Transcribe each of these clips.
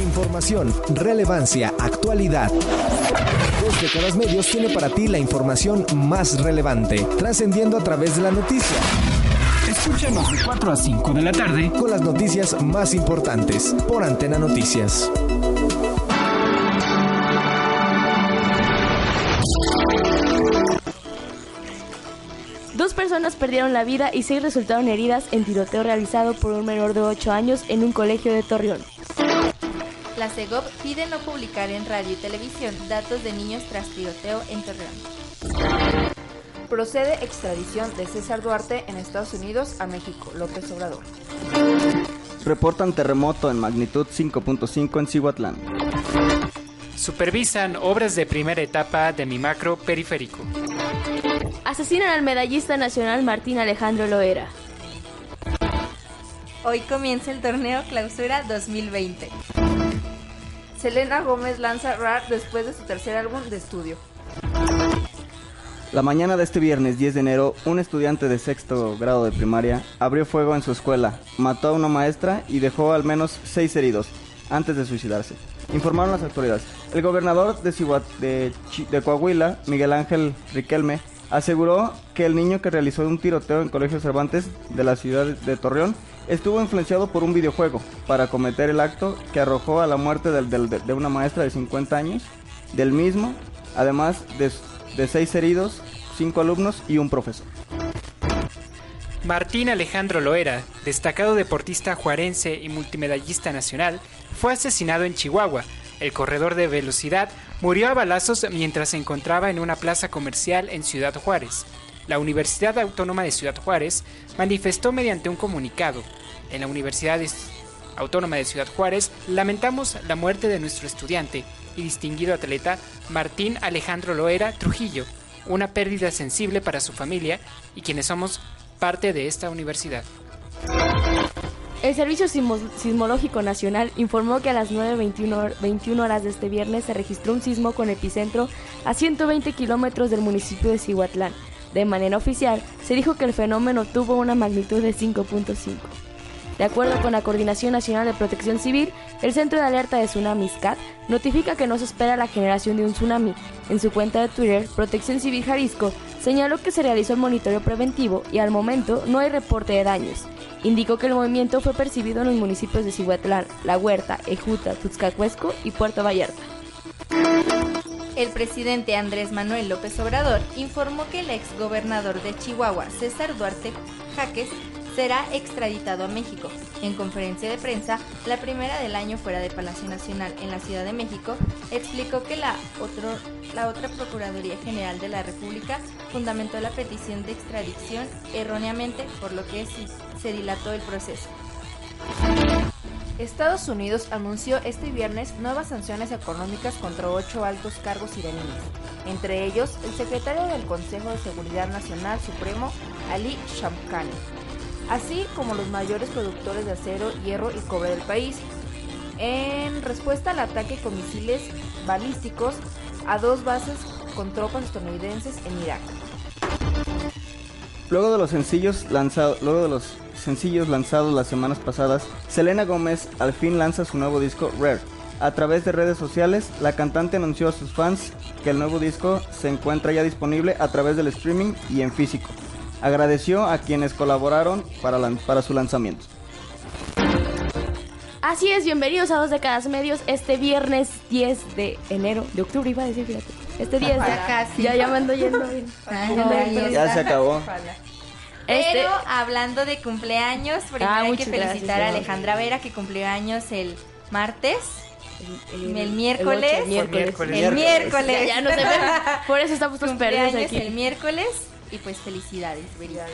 Información, relevancia, actualidad. Dos décadas medios tiene para ti la información más relevante, trascendiendo a través de la noticia. Escúchanos de 4 a 5 de la tarde con las noticias más importantes por Antena Noticias. Dos personas perdieron la vida y seis resultaron heridas en tiroteo realizado por un menor de 8 años en un colegio de Torreón. La CEGOP pide no publicar en radio y televisión datos de niños tras tiroteo en Torreón. Procede extradición de César Duarte en Estados Unidos a México, López Obrador. Reportan terremoto en magnitud 5.5 en Cihuatlán. Supervisan obras de primera etapa de mi macro periférico. Asesinan al medallista nacional Martín Alejandro Loera. Hoy comienza el torneo Clausura 2020. Selena Gómez lanza RAR después de su tercer álbum de estudio. La mañana de este viernes 10 de enero, un estudiante de sexto grado de primaria abrió fuego en su escuela, mató a una maestra y dejó al menos seis heridos antes de suicidarse. Informaron las autoridades. El gobernador de, de, de Coahuila, Miguel Ángel Riquelme, aseguró que el niño que realizó un tiroteo en Colegio Cervantes de la ciudad de Torreón estuvo influenciado por un videojuego para cometer el acto que arrojó a la muerte de, una maestra de 50 años, del mismo, además de, de seis heridos, cinco alumnos y un profesor. Martín Alejandro Loera, destacado deportista juarense y multimedallista nacional, fue asesinado en Chihuahua. El corredor de velocidad murió a balazos mientras se encontraba en una plaza comercial en Ciudad Juárez. La Universidad Autónoma de Ciudad Juárez manifestó mediante un comunicado. En la Universidad Autónoma de Ciudad Juárez lamentamos la muerte de nuestro estudiante y distinguido atleta Martín Alejandro Loera Trujillo, una pérdida sensible para su familia y quienes somos parte de esta universidad. El Servicio Sismológico Nacional informó que a las 9.21 horas de este viernes se registró un sismo con epicentro a 120 kilómetros del municipio de Cihuatlán. De manera oficial, se dijo que el fenómeno tuvo una magnitud de 5.5. De acuerdo con la Coordinación Nacional de Protección Civil, el Centro de Alerta de Tsunamis CAT notifica que no se espera la generación de un tsunami. En su cuenta de Twitter, Protección Civil Jalisco señaló que se realizó el monitoreo preventivo y al momento no hay reporte de daños. Indicó que el movimiento fue percibido en los municipios de Cihuatlán, La Huerta, Ejuta, Tuxcacuesco y Puerto Vallarta. El presidente Andrés Manuel López Obrador informó que el exgobernador de Chihuahua, César Duarte Jaques, será extraditado a México. En conferencia de prensa, la primera del año fuera de Palacio Nacional en la Ciudad de México, explicó que la, la otra Procuraduría General de la República fundamentó la petición de extradición erróneamente, por lo que se dilató el proceso. Estados Unidos anunció este viernes nuevas sanciones económicas contra ocho altos cargos iraníes, entre ellos el secretario del Consejo de Seguridad Nacional Supremo, Ali Shamkhani, así como los mayores productores de acero, hierro y cobre del país, en respuesta al ataque con misiles balísticos a dos bases con tropas estadounidenses en Irak. Luego de los sencillos lanzados, luego de los sencillos lanzados las semanas pasadas, Selena Gómez al fin lanza su nuevo disco Rare. A través de redes sociales, la cantante anunció a sus fans que el nuevo disco se encuentra ya disponible a través del streaming y en físico. Agradeció a quienes colaboraron para, para su lanzamiento. Así es, bienvenidos a Dos Décadas Medios este viernes 10 de enero, de octubre iba a decir, fíjate. Este 10 de... Ya, ya me ando yendo bien. ya se acabó. Este Pero hablando de cumpleaños, primero ah, hay que felicitar a Alejandra Vera que cumplió años el martes. El, miércoles. El, miércoles. El miércoles. Ya, no se ve. Por eso estamos todos perdidos aquí. el miércoles. Y pues felicidades,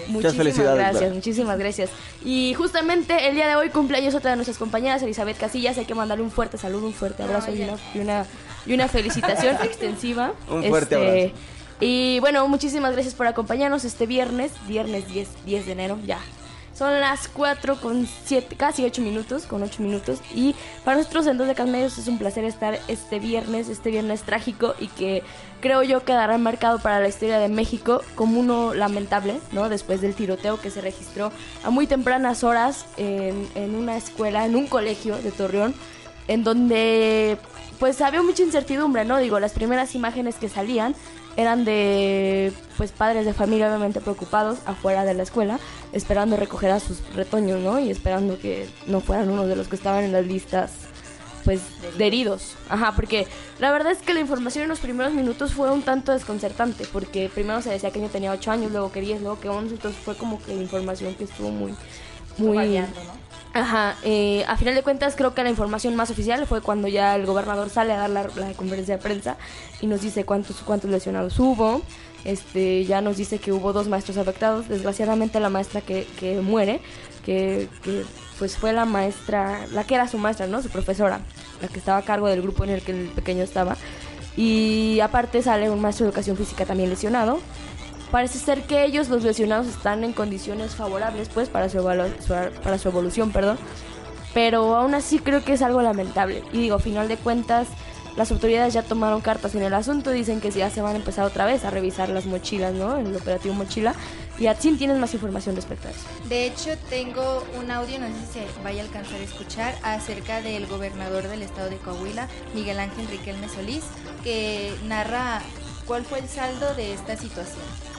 Muchísimas felicidades, gracias, muchísimas gracias. Y justamente el día de hoy cumpleaños otra de nuestras compañeras, Elizabeth Casillas, hay que mandarle un fuerte saludo, un fuerte abrazo y, una, y, una, y una felicitación extensiva. Un fuerte Este, abrazo. Y bueno, muchísimas gracias por acompañarnos este viernes, viernes 10, 10 de enero, ya. Son las 4 con 7, casi 8 minutos, con 8 minutos. Y para nosotros en Dos de Medios es un placer estar este viernes, este viernes trágico y que creo yo quedará marcado para la historia de México como uno lamentable, ¿no? Después del tiroteo que se registró a muy tempranas horas en, en una escuela, en un colegio de Torreón, en donde pues había mucha incertidumbre, ¿no? Digo, las primeras imágenes que salían eran de pues padres de familia obviamente preocupados afuera de la escuela, esperando recoger a sus retoños, ¿no? Y esperando que no fueran uno de los que estaban en las listas pues de heridos. Ajá, porque la verdad es que la información en los primeros minutos fue un tanto desconcertante, porque primero se decía que yo tenía 8 años, luego que 10, luego que 11, entonces fue como que información que estuvo muy muy variando. Ajá, eh, a final de cuentas creo que la información más oficial fue cuando ya el gobernador sale a dar la, conferencia de prensa y nos dice cuántos cuántos lesionados hubo, este ya nos dice que hubo dos maestros afectados, desgraciadamente la maestra que, que muere, que, que pues fue la maestra, la que era su maestra, ¿no? Su profesora, la que estaba a cargo del grupo en el que el pequeño estaba. Y aparte sale un maestro de educación física también lesionado. Parece ser que ellos, los lesionados, están en condiciones favorables, pues, para su, para su evolución, perdón. Pero aún así creo que es algo lamentable. Y digo, a final de cuentas, las autoridades ya tomaron cartas en el asunto. Dicen que ya se van a empezar otra vez a revisar las mochilas, ¿no? El operativo mochila. Y así tienes más información respecto a eso. De hecho, tengo un audio, no sé si se vaya a alcanzar a escuchar, acerca del gobernador del estado de Coahuila, Miguel Ángel Riquelme Solís, que narra cuál fue el saldo de esta situación.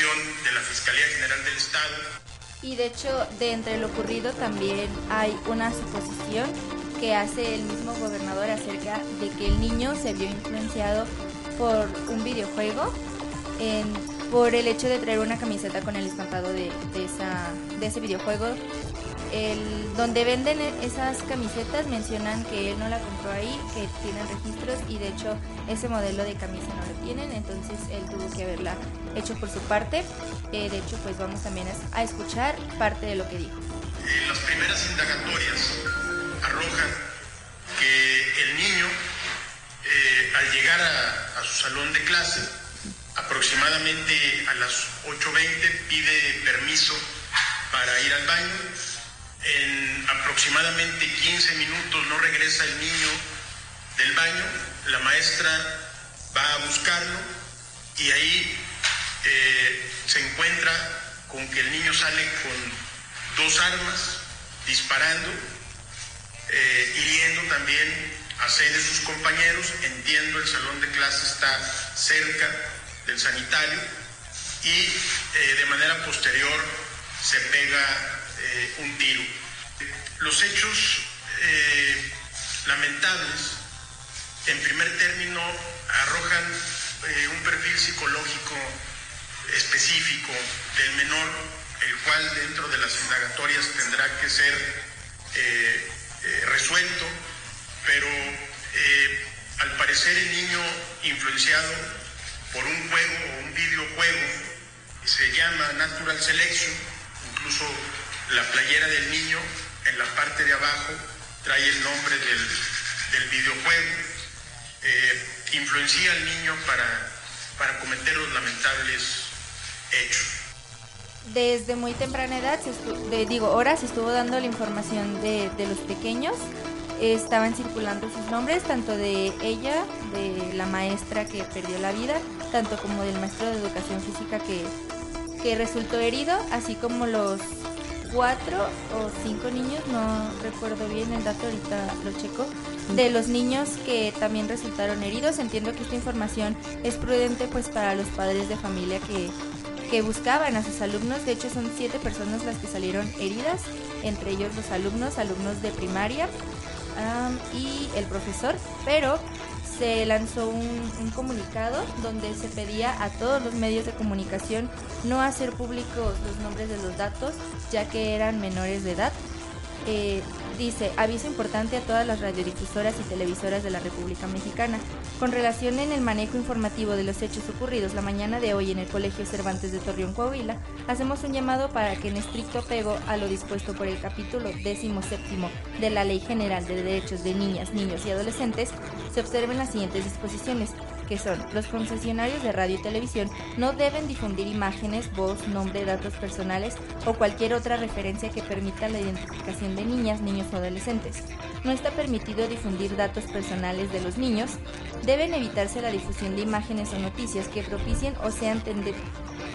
versión de la Fiscalía General del Estado Y de hecho, de entre lo ocurrido también hay una suposición que hace el mismo gobernador acerca de que el niño se vio influenciado por un videojuego, en- por el hecho de traer una camiseta con el estampado de, de esa, de ese videojuego. El, donde venden e- esas camisetas mencionan que él no la compró ahí, que tienen registros y de hecho ese modelo de camisa no lo tienen, entonces él tuvo que haberla hecho por su parte. Eh, de hecho, pues vamos también a, escuchar parte de lo que dijo. Las primeras indagatorias arrojan que el niño, eh, al llegar a, a su salón de clase, aproximadamente a las 8.20 pide permiso para ir al baño. En aproximadamente 15 minutos no regresa el niño del baño, la maestra va a buscarlo y ahí eh, se encuentra con que el niño sale con dos armas disparando, eh, hiriendo también a seis de sus compañeros. Entiendo, el salón de clase está cerca del sanitario y eh, de manera posterior se pega eh, un tiro. Los hechos eh, lamentables, en primer término, arrojan eh, un perfil psicológico específico del menor, el cual dentro de las indagatorias tendrá que ser eh, resuelto, pero al parecer el niño influenciado por un juego o un videojuego se llama Natural Selection, incluso la playera del niño en la parte de abajo trae el nombre del, del videojuego, eh, influencia al niño para, para cometer los lamentables hechos. desde muy temprana edad, se digo, horas, estuvo dando la información de, de los pequeños. Estaban circulando sus nombres, tanto de ella, de la maestra que perdió la vida, tanto como del maestro de educación física que, que resultó herido, así como los cuatro o cinco niños, no recuerdo bien el dato, ahorita lo checo, de los niños que también resultaron heridos. Entiendo que esta información es prudente pues para los padres de familia que, que buscaban a sus alumnos. De hecho son siete personas las que salieron heridas, entre ellos los alumnos, alumnos de primaria y el profesor, pero se lanzó un, comunicado donde se pedía a todos los medios de comunicación no hacer públicos los nombres de los datos, ya que eran menores de edad. Eh, dice, aviso importante a todas las radiodifusoras y televisoras de la República Mexicana. Con relación en el manejo informativo de los hechos ocurridos la mañana de hoy en el Colegio Cervantes de Torreón, Coahuila, hacemos un llamado para que en estricto apego a lo dispuesto por el capítulo 17 de la Ley General de Derechos de Niñas, Niños y Adolescentes, se observen las siguientes disposiciones que son los concesionarios de radio y televisión no deben difundir imágenes, voz, nombre, datos personales o cualquier otra referencia que permita la identificación de niñas, niños o adolescentes. No está permitido difundir datos personales de los niños. Deben evitarse la difusión de imágenes o noticias que propicien o sean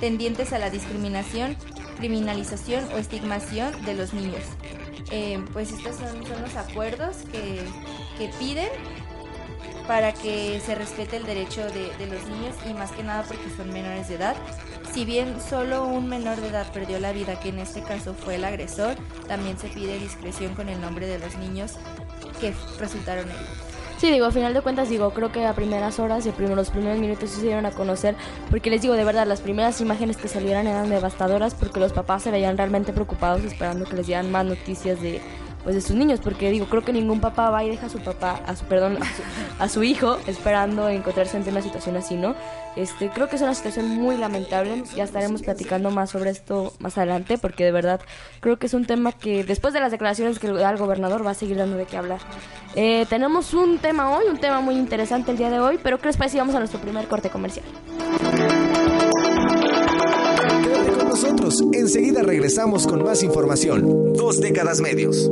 tendientes a la discriminación, criminalización o estigmación de los niños. Eh, pues estos son, los acuerdos que, que piden para que se respete el derecho de, los niños y más que nada porque son menores de edad. Si bien solo un menor de edad perdió la vida, que en este caso fue el agresor, también se pide discreción con el nombre de los niños que resultaron heridos. Sí, digo, a final de cuentas, digo, creo que a primeras horas y a los primeros minutos se dieron a conocer, porque les digo, de verdad, las primeras imágenes que salieran eran devastadoras porque los papás se veían realmente preocupados esperando que les dieran más noticias de, pues de sus niños, porque digo, creo que ningún papá va y deja a su papá, a su perdón, a su, hijo esperando encontrarse ante una situación así, ¿no? Este, creo que es una situación muy lamentable, ya estaremos platicando más sobre esto más adelante, porque de verdad creo que es un tema que después de las declaraciones que da el gobernador va a seguir dando de qué hablar. Eh, tenemos un tema hoy, un tema muy interesante el día de hoy, pero ¿qué les parece? Vamos a nuestro primer corte comercial. Quédate con nosotros, enseguida regresamos con más información. Dos décadas medios.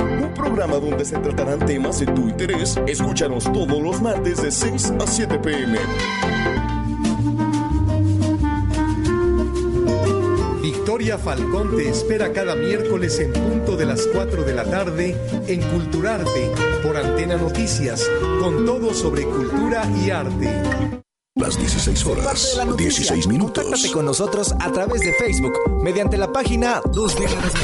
un programa donde se tratarán temas de tu interés. Escúchanos todos los martes de 6 a 7 pm. Victoria Falcón te espera cada miércoles en punto de las 4 de la tarde en Culturarte por Antena Noticias, con todo sobre cultura y arte. Las 16 horas, 16 minutos. Contáctate con nosotros a través de Facebook mediante la página Dos Décadas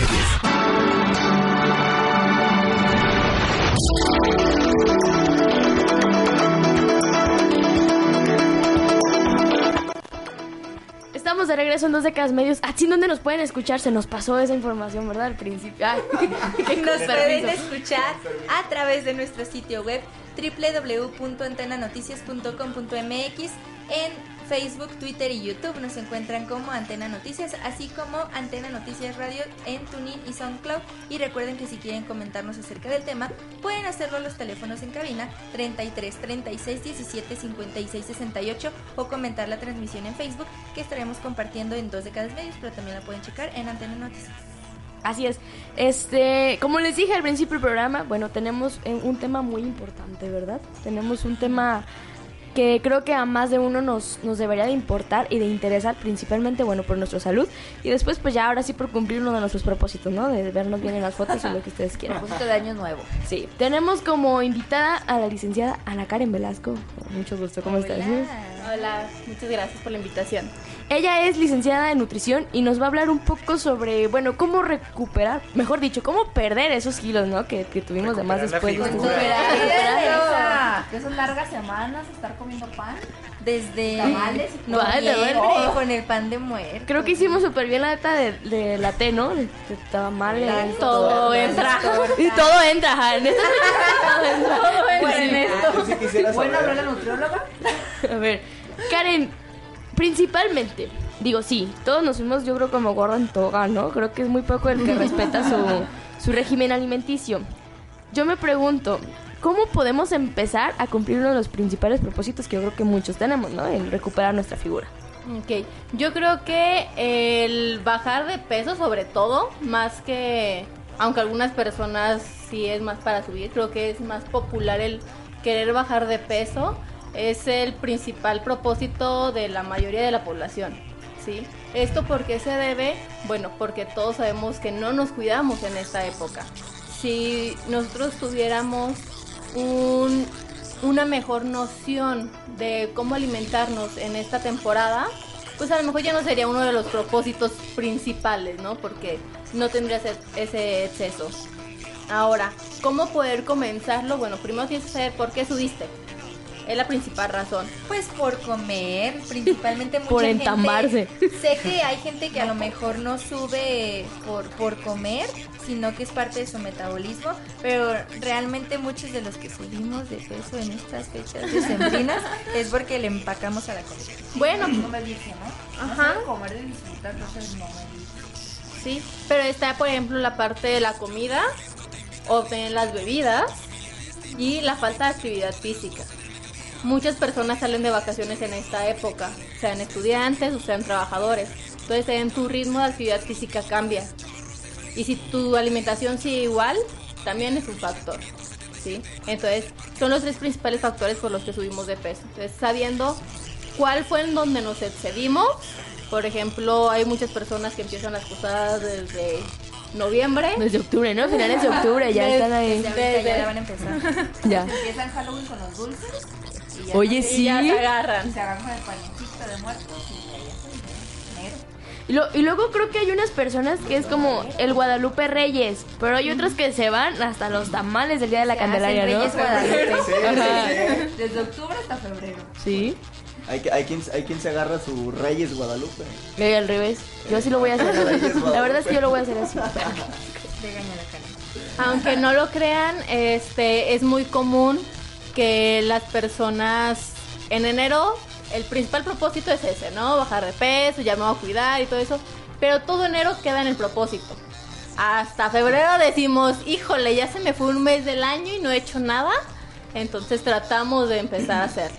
De regreso en dos décadas medios. Así donde nos pueden escuchar, se nos pasó esa información, ¿verdad? Al principio. nos pueden escuchar a través de nuestro sitio web www.antenanoticias.com.mx en Facebook, Twitter y YouTube nos encuentran como Antena Noticias, así como Antena Noticias Radio en TuneIn y SoundCloud. Y recuerden que si quieren comentarnos acerca del tema, pueden hacerlo a los teléfonos en cabina 33 36 17 56 68 o comentar la transmisión en Facebook que estaremos compartiendo en dos de cada medios, pero también la pueden checar en Antena Noticias. Así es. Este, como les dije al principio del programa, bueno, tenemos un tema muy importante, ¿verdad? Tenemos un tema que creo que a más de uno nos, nos debería de importar y de interesar principalmente, bueno, por nuestra salud y después pues ya ahora sí por cumplir uno de nuestros propósitos, ¿no? De vernos bien en las fotos y lo que ustedes quieran. Propósito de año nuevo. Sí, tenemos como invitada a la licenciada Ana Karen Velasco. Mucho gusto, ¿cómo estás? Hola, muchas gracias por la invitación. Ella es licenciada en nutrición y nos va a hablar un poco sobre, bueno, cómo recuperar, mejor dicho, cómo perder esos kilos, ¿no? Que, que tuvimos de más después de este De esas largas semanas, estar comiendo pan. Desde Tamales y no, muerto. con el pan de muerto. Creo que hicimos súper bien la neta de, de la T, ¿no? De, de tamales. Todo entra. Y todo entra. En esta todo entra. Entra Sí. en esto. Bueno, habló la nutrióloga. A ver, Karen, principalmente, digo, sí, todos nos fuimos, yo creo, como gordo en toga, ¿no? Creo que es muy poco el que respeta su, su régimen alimenticio. Yo me pregunto, ¿cómo podemos empezar a cumplir uno de los principales propósitos que yo creo que muchos tenemos, ¿no? El recuperar nuestra figura. Ok, yo creo que el bajar de peso sobre todo, más que, aunque algunas personas sí es más para subir, creo que es más popular el querer bajar de peso, es el principal propósito de la mayoría de la población, ¿sí? ¿Esto por qué se debe? Bueno, porque todos sabemos que no nos cuidamos en esta época. Si nosotros tuviéramos un, una mejor noción de cómo alimentarnos en esta temporada, pues a lo mejor ya no sería uno de los propósitos principales, ¿no? Porque no tendrías ese exceso. Ahora, ¿cómo poder comenzarlo? Bueno, primero tienes que saber por qué subiste. Es la principal razón. Pues por comer, principalmente mucha Por gente- entamarse. Sé que hay gente que a lo mejor no sube por, por comer, sino que es parte de su metabolismo, pero realmente muchos de los que subimos de peso en estas fechas decembrinas es porque le empacamos a la comida. Bueno, No me dice, ¿no? Ajá. No comer de disfrutar, entonces no me dice. Sí, pero está, por ejemplo, la parte de la comida, obtener las bebidas y la falta de actividad física. Muchas personas salen de vacaciones en esta época, sean estudiantes o sean trabajadores. Entonces, en tu ritmo de actividad física cambia. Y si tu alimentación sigue igual, también es un factor. ¿sí? Entonces, son los tres principales factores por los que subimos de peso. Entonces, sabiendo cuál fue en donde nos excedimos, por ejemplo, hay muchas personas que empiezan las posadas desde noviembre. Desde octubre, ¿no? Finales de octubre ya Desde- están ahí. Desde ya van a empezar. Ya. Empiezan Halloween con los dulces. Y ya Oye, no- sí. Y ya se Y agarran. se agarran el de muertos y ya ya enero. Y, lo- y luego creo que hay unas personas que es como el Guadalupe Reyes, pero hay otros que se van hasta los tamales del Día de la Se Candelaria, hacen ¿no? Reyes Guadalupe. Sí, Ajá. sí. Desde octubre hasta febrero. Sí, Hay, quien, hay quien se agarra su Reyes Guadalupe. Eh, al revés. Yo sí lo voy a hacer. la verdad. Es que yo lo voy a hacer así. Aunque no lo crean, este es muy común que las personas en enero el principal propósito es ese, ¿no? Bajar de peso, ya me voy a cuidar y todo eso, pero todo enero queda en el propósito. Hasta febrero decimos, híjole, ya se me fue un mes del año y no he hecho nada, entonces tratamos de empezar a hacerlo.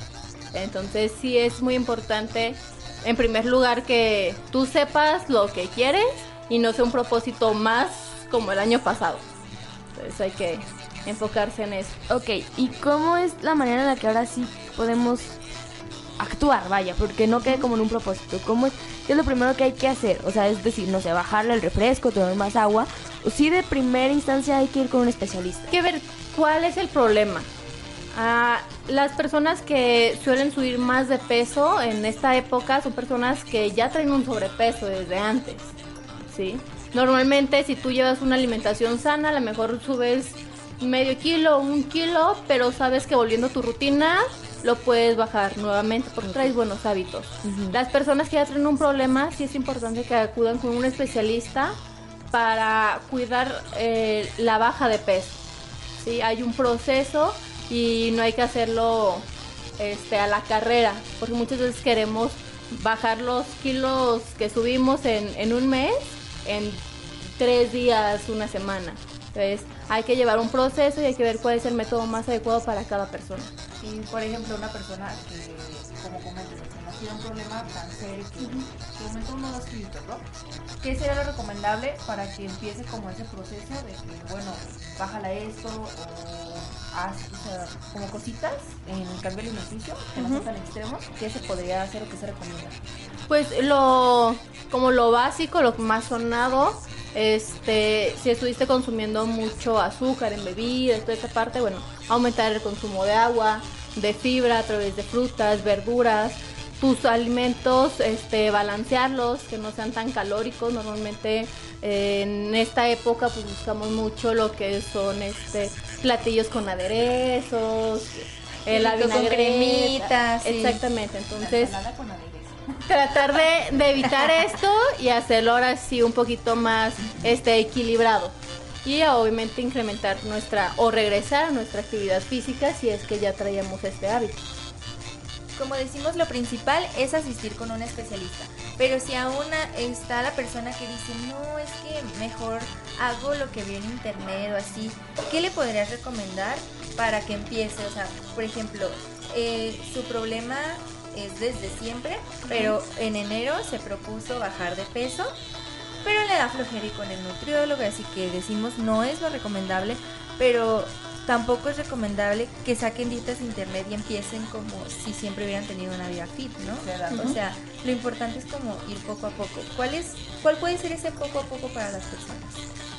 Entonces sí es muy importante, en primer lugar, que tú sepas lo que quieres y no sea un propósito más como el año pasado. Entonces hay que enfocarse en eso. Ok, ¿y cómo es la manera en la que ahora sí podemos actuar, vaya, porque no quede como en un propósito? ¿Cómo es, qué es lo primero que hay que hacer? O sea, es decir, no sé, bajarle el refresco, tomar más agua, o si de primera instancia hay que ir con un especialista. Hay que ver cuál es el problema. Ah, las personas que suelen subir más de peso en esta época son personas que ya traen un sobrepeso desde antes, ¿sí? Normalmente si tú llevas una alimentación sana, a lo mejor subes medio kilo, un kilo, pero sabes que volviendo a tu rutina lo puedes bajar nuevamente porque traes buenos hábitos. Las personas que ya tienen un problema, sí es importante que acudan con un especialista para cuidar eh, la baja de peso. ¿sí? Hay un proceso y no hay que hacerlo este, a la carrera, porque muchas veces queremos bajar los kilos que subimos en, en un mes en tres días, una semana. Entonces hay que llevar un proceso y hay que ver cuál es el método más adecuado para cada persona. Y por ejemplo, una persona que, como comentas, que no tiene un problema tan serio, que, que aumentó uno o dos kilos, ¿no? ¿Qué sería lo recomendable para que empiece como ese proceso de que, bueno, bájala esto o as- o sea, como cositas en el cambio alimenticio, que no son tan extremos, ¿qué se podría hacer o qué se recomienda? Pues lo como lo básico, lo más sonado, este, si estuviste consumiendo mucho azúcar en bebidas, toda esa parte, bueno, aumentar el consumo de agua, de fibra a través de frutas, verduras, tus alimentos, este, balancearlos, que no sean tan calóricos. Normalmente eh, en esta época pues buscamos mucho lo que son este platillos con aderezos, eh, la Rico con cremitas, sí. Exactamente, entonces con. Tratar de, de evitar esto y hacerlo ahora sí un poquito más este equilibrado y obviamente incrementar nuestra o regresar a nuestra actividad física si es que ya traíamos este hábito. Como decimos, lo principal es asistir con un especialista. Pero si aún está la persona que dice, no, es que mejor hago lo que vi en internet o así, ¿qué le podrías recomendar para que empiece? O sea, por ejemplo, eh, su problema es desde siempre, pero en enero se propuso bajar de peso, pero le da flojera ir con el nutriólogo, así que decimos, no es lo recomendable, pero tampoco es recomendable que saquen dietas de internet y empiecen como si siempre hubieran tenido una vida fit, ¿no? O sea, lo importante es como ir poco a poco. ¿Cuál es, cuál puede ser ese poco a poco para las personas?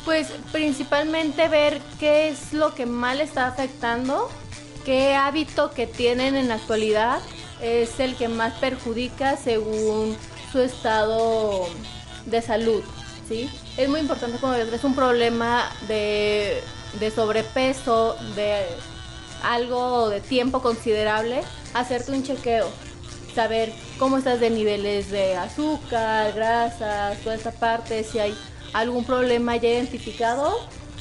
Pues principalmente ver qué es lo que más le está afectando, qué hábito que tienen en la actualidad es el que más perjudica según su estado de salud, ¿sí? Es muy importante cuando es un problema de, de sobrepeso, de algo de tiempo considerable, hacerte un chequeo, saber cómo estás de niveles de azúcar, grasas, toda esa parte, si hay algún problema ya identificado.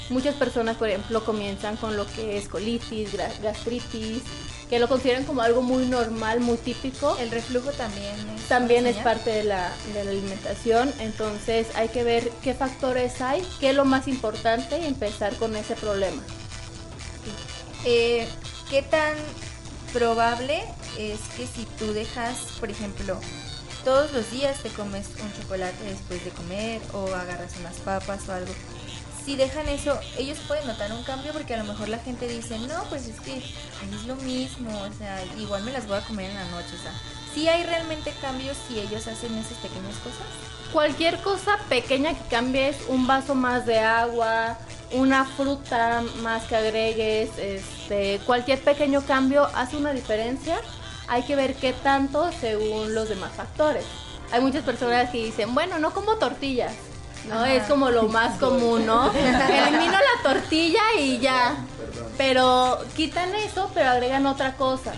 Muchas personas, por ejemplo, comienzan con lo que es colitis, gastritis, que lo consideran como algo muy normal, muy típico. El reflujo también es También es parte de la, de la alimentación, entonces hay que ver qué factores hay, qué es lo más importante y empezar con ese problema. Eh, ¿Qué tan probable es que si tú dejas, por ejemplo, todos los días te comes un chocolate después de comer o agarras unas papas o algo? Si dejan eso, ellos pueden notar un cambio porque a lo mejor la gente dice, no, pues es que es lo mismo, o sea, igual me las voy a comer en la noche, o sea, si hay realmente cambios si ellos hacen esas pequeñas cosas. Cualquier cosa pequeña que cambies, un vaso más de agua, una fruta más que agregues, este, cualquier pequeño cambio hace una diferencia. Hay que ver qué tanto según los demás factores. Hay muchas personas que dicen, bueno, no como tortillas. No, Ajá. es como lo más común, ¿no? Elimino la tortilla y ya. Pero quitan eso, pero agregan otra cosa.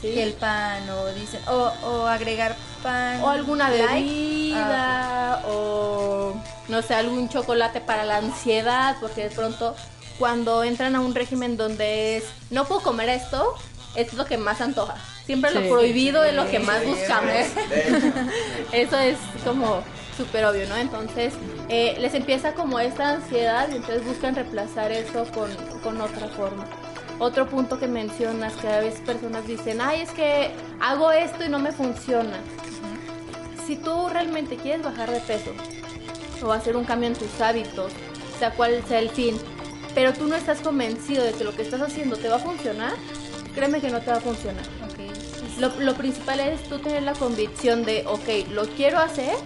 ¿sí? Y el pan o dicen, o, o agregar pan. o alguna bebida Ah, o no sé algún chocolate para la ansiedad porque de pronto cuando entran a un régimen donde es no puedo comer esto es lo que más antoja siempre Sí. lo prohibido es lo que más buscamos eso es como súper obvio no entonces eh, les empieza como esta ansiedad y entonces buscan reemplazar eso con, con otra forma. Otro punto que mencionas que a veces personas dicen ay es que hago esto y no me funciona si tú realmente quieres bajar de peso o hacer un cambio en tus hábitos, sea cual sea el fin, pero tú no estás convencido de que lo que estás haciendo te va a funcionar, créeme que no te va a funcionar. Lo, lo principal es tú tener la convicción de, ok, lo quiero hacer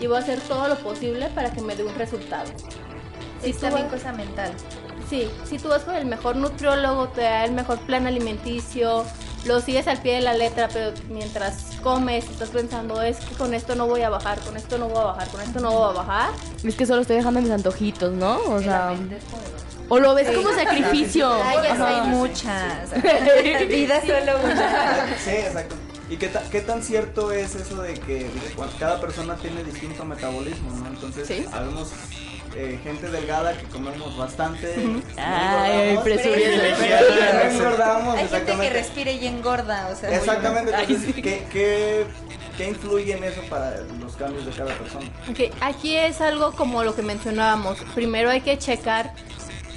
y voy a hacer todo lo posible para que me dé un resultado. Si es también vas- cosa mental. Sí, si tú vas con el mejor nutriólogo, te da el mejor plan alimenticio, lo sigues al pie de la letra, pero mientras comes estás pensando, es que con esto no voy a bajar, con esto no voy a bajar, con esto no voy a bajar. Es que solo estoy dejando mis antojitos, ¿no? O sea, La mente es poderosa. o lo ves como sacrificio. Ay, ya hay muchas. Vida solo una. Sí, exacto. ¿Y qué, ta- qué tan cierto es eso de que bueno, cada persona tiene distinto metabolismo, ¿no? Entonces, Sí. habemos eh, gente delgada que comemos bastante. no Ay, no engordamos, Hay gente que respira y engorda, o sea. Exactamente, Ay, entonces, sí. ¿qué, qué, qué influye en eso para los cambios de cada persona? Ok, aquí es algo como lo que mencionábamos. Primero hay que checar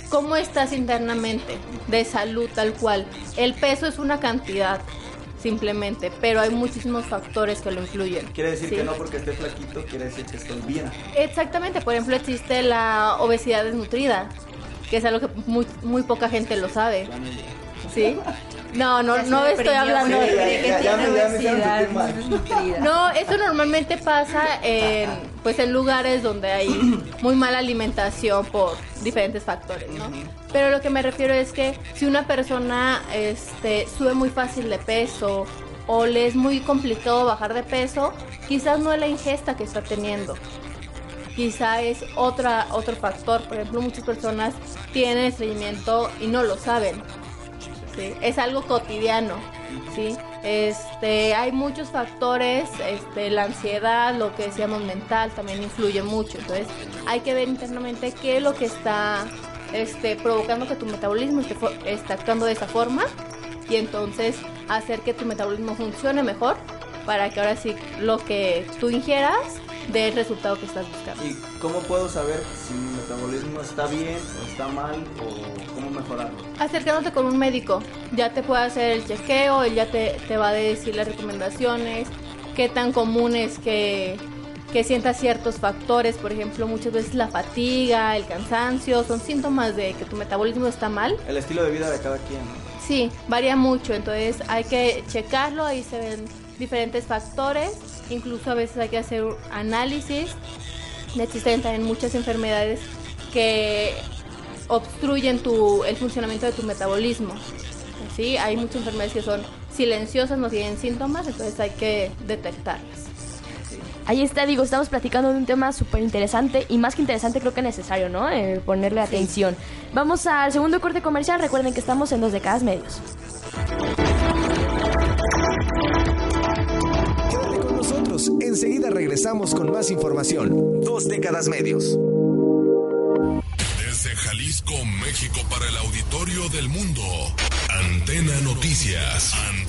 cómo estás internamente, de salud tal cual. El peso es una cantidad, simplemente, pero hay muchísimos factores que lo influyen. Quiere decir ¿sí? que no porque esté flaquito, quiere decir que estoy bien. Exactamente, por ejemplo existe la obesidad desnutrida, que es algo que muy, muy poca gente lo sabe. ¿Sí? No, no, no estoy hablando de... No, esto normalmente pasa en, pues en lugares donde hay muy mala alimentación por diferentes factores, ¿no? Pero lo que me refiero es que si una persona este, sube muy fácil de peso o le es muy complicado bajar de peso, quizás no es la ingesta que está teniendo. Quizá es otra, otro factor. Por ejemplo, muchas personas tienen estreñimiento y no lo saben. Es algo cotidiano, ¿sí? Este, hay muchos factores, este, la ansiedad, lo que decíamos mental, también influye mucho. Entonces, hay que ver internamente qué es lo que está este, provocando que tu metabolismo esté, esté actuando de esa forma y entonces hacer que tu metabolismo funcione mejor para que ahora sí lo que tú ingieras dé el resultado que estás buscando. ¿Y cómo puedo saber si mi metabolismo está bien o está mal o cómo mejorarlo? acercándote con un médico. Ya te puede hacer el chequeo, él ya te, te va a decir las recomendaciones, qué tan común es que, que sientas ciertos factores, por ejemplo, muchas veces la fatiga, el cansancio, son síntomas de que tu metabolismo está mal. El estilo de vida de cada quien. ¿no? Sí, varía mucho, entonces hay que checarlo, ahí se ven diferentes factores, incluso a veces hay que hacer un análisis. Existen también muchas enfermedades que obstruyen tu, el funcionamiento de tu metabolismo. Sí, hay muchas enfermedades que son silenciosas, no tienen síntomas, entonces hay que detectarlas. Ahí está, digo, estamos platicando de un tema súper interesante y más que interesante creo que necesario, ¿no? Eh, ponerle atención. Vamos al segundo corte comercial, recuerden que estamos en dos décadas medios. Enseguida regresamos con más información. Dos décadas medios. Desde Jalisco, México, para el auditorio del mundo. Antena Noticias. Antena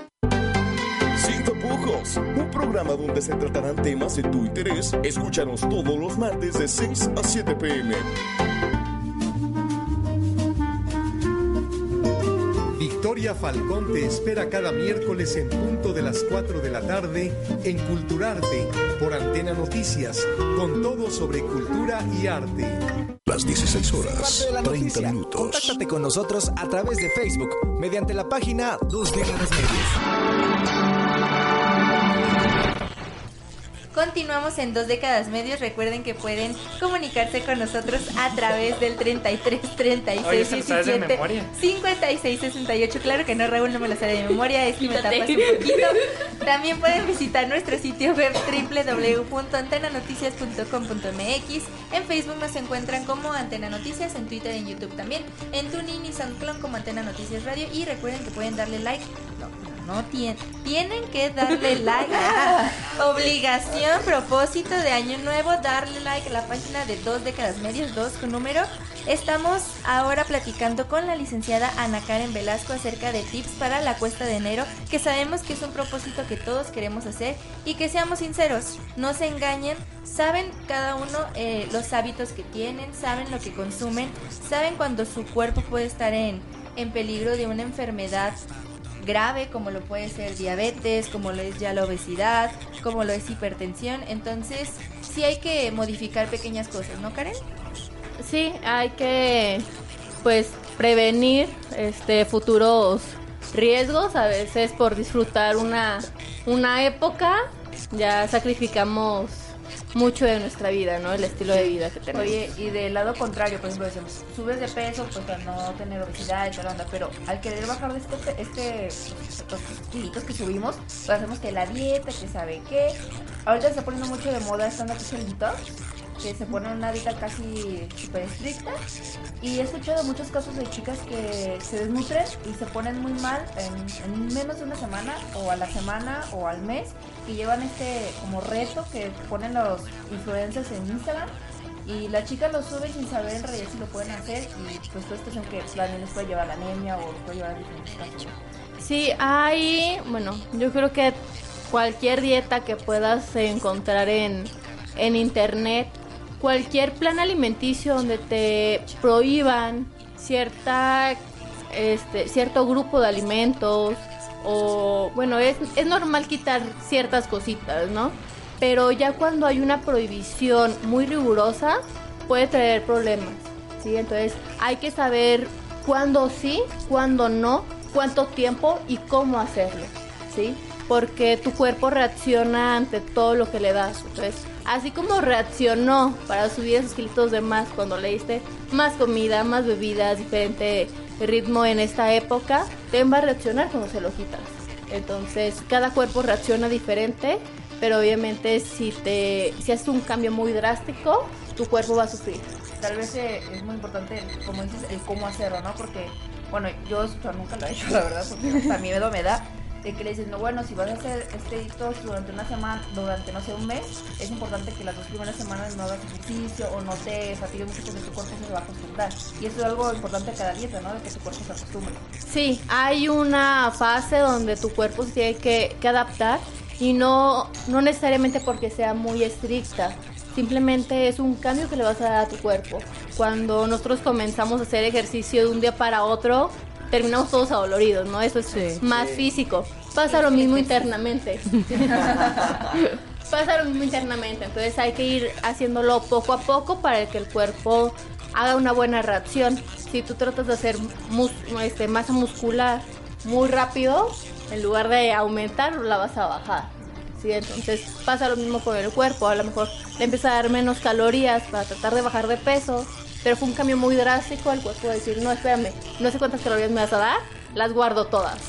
Un programa donde se tratarán temas de tu interés. Escúchanos todos los martes de 6 a 7 pm. Victoria Falcón te espera cada miércoles en punto de las 4 de la tarde en Culturarte por Antena Noticias, con todo sobre cultura y arte. Las 16 Parte horas, de la 30 noticia. minutos. Contáctate con nosotros a través de Facebook mediante la página Dos décadas medios. Continuamos en dos décadas medios. Recuerden que pueden comunicarse con nosotros a través del 33 36 Oye, ¿se lo sabes de 17 memoria? 56 68. Claro que no, Raúl, no me lo sabe de memoria. Es que me tapas un poquito. También pueden visitar nuestro sitio web www.antenanoticias.com.mx. En Facebook nos encuentran como Antena Noticias, en Twitter, en YouTube también, en TuneIn y SoundCloud como Antena Noticias Radio. Y recuerden que pueden darle like. No, no, tienen. Tienen que darle like. Obligación, propósito de año nuevo, darle like a la página de dos décadas medios, dos con número. Estamos ahora platicando con la licenciada Ana Karen Velasco acerca de tips para la cuesta de enero, que sabemos que es un propósito que todos queremos hacer y que seamos sinceros, no se engañen, saben cada uno eh, los hábitos que tienen, saben lo que consumen, saben cuando su cuerpo puede estar en, en peligro de una enfermedad grave como lo puede ser diabetes, como lo es ya la obesidad, como lo es hipertensión. Entonces, sí hay que modificar pequeñas cosas, ¿no, Karen? Sí, hay que pues prevenir este futuros riesgos, a veces por disfrutar una una época ya sacrificamos mucho de nuestra vida, ¿no? El estilo de vida que tenemos. Oye, y del lado contrario, por ejemplo, decimos, subes de peso, pues para no tener obesidad y tal onda, pero al querer bajar de este, este estos kilitos que subimos, pues hacemos que la dieta, que sabe qué. Ahorita se está poniendo mucho de moda estando aquí solito. que se ponen una dieta casi súper estricta. Y he escuchado muchos casos de chicas que se desnutren y se ponen muy mal en, en menos de una semana, o a la semana, o al mes, y llevan este como reto que ponen los influencers en Instagram y la chica lo sube sin saber en realidad si lo pueden hacer y pues toda esta que también les puede llevar anemia o puede llevar diferentes casos. Sí, hay, bueno, yo creo que cualquier dieta que puedas encontrar en, en internet, cualquier plan alimenticio donde te prohíban cierta, este, cierto grupo de alimentos o, bueno, es, es normal quitar ciertas cositas, ¿no? pero ya cuando hay una prohibición muy rigurosa puede traer problemas, ¿sí? Entonces hay que saber cuándo sí, cuándo no, cuánto tiempo y cómo hacerlo, ¿sí? Porque tu cuerpo reacciona ante todo lo que le das. Entonces, así como reaccionó para subir esos kilitos de más cuando le diste más comida, más bebidas, diferente ritmo en esta época, también va a reaccionar cuando se lo quitas. Entonces, cada cuerpo reacciona diferente pero obviamente si te si haces un cambio muy drástico, tu cuerpo va a sufrir. Tal vez eh, es muy importante, como dices, el cómo hacerlo, ¿no? Porque, bueno, yo nunca lo he hecho, la verdad, porque hasta miedo me da de que le dices, no, bueno, si vas a hacer este detox durante una semana, durante, no sé, un mes, es importante que las dos primeras semanas no hagas ejercicio o no te fatigues mucho porque tu cuerpo se va a acostumbrar. Y eso es algo importante a cada dieta, ¿no? De que tu cuerpo se acostumbre. Sí, hay una fase donde tu cuerpo se tiene que, que adaptar y no, no necesariamente porque sea muy estricta, simplemente es un cambio que le vas a dar a tu cuerpo. Cuando nosotros comenzamos a hacer ejercicio de un día para otro, terminamos todos adoloridos, ¿no? Eso es más físico. Pasa lo mismo internamente. Pasa lo mismo internamente, entonces hay que ir haciéndolo poco a poco para que el cuerpo haga una buena reacción. Si tú tratas de hacer este, masa muscular muy rápido, en lugar de aumentar, la vas a bajar. ¿sí? Entonces pasa lo mismo con el cuerpo, a lo mejor le empieza a dar menos calorías para tratar de bajar de peso, pero fue un cambio muy drástico, el cuerpo a decir, no, espérame, no sé cuántas calorías me vas a dar, las guardo todas.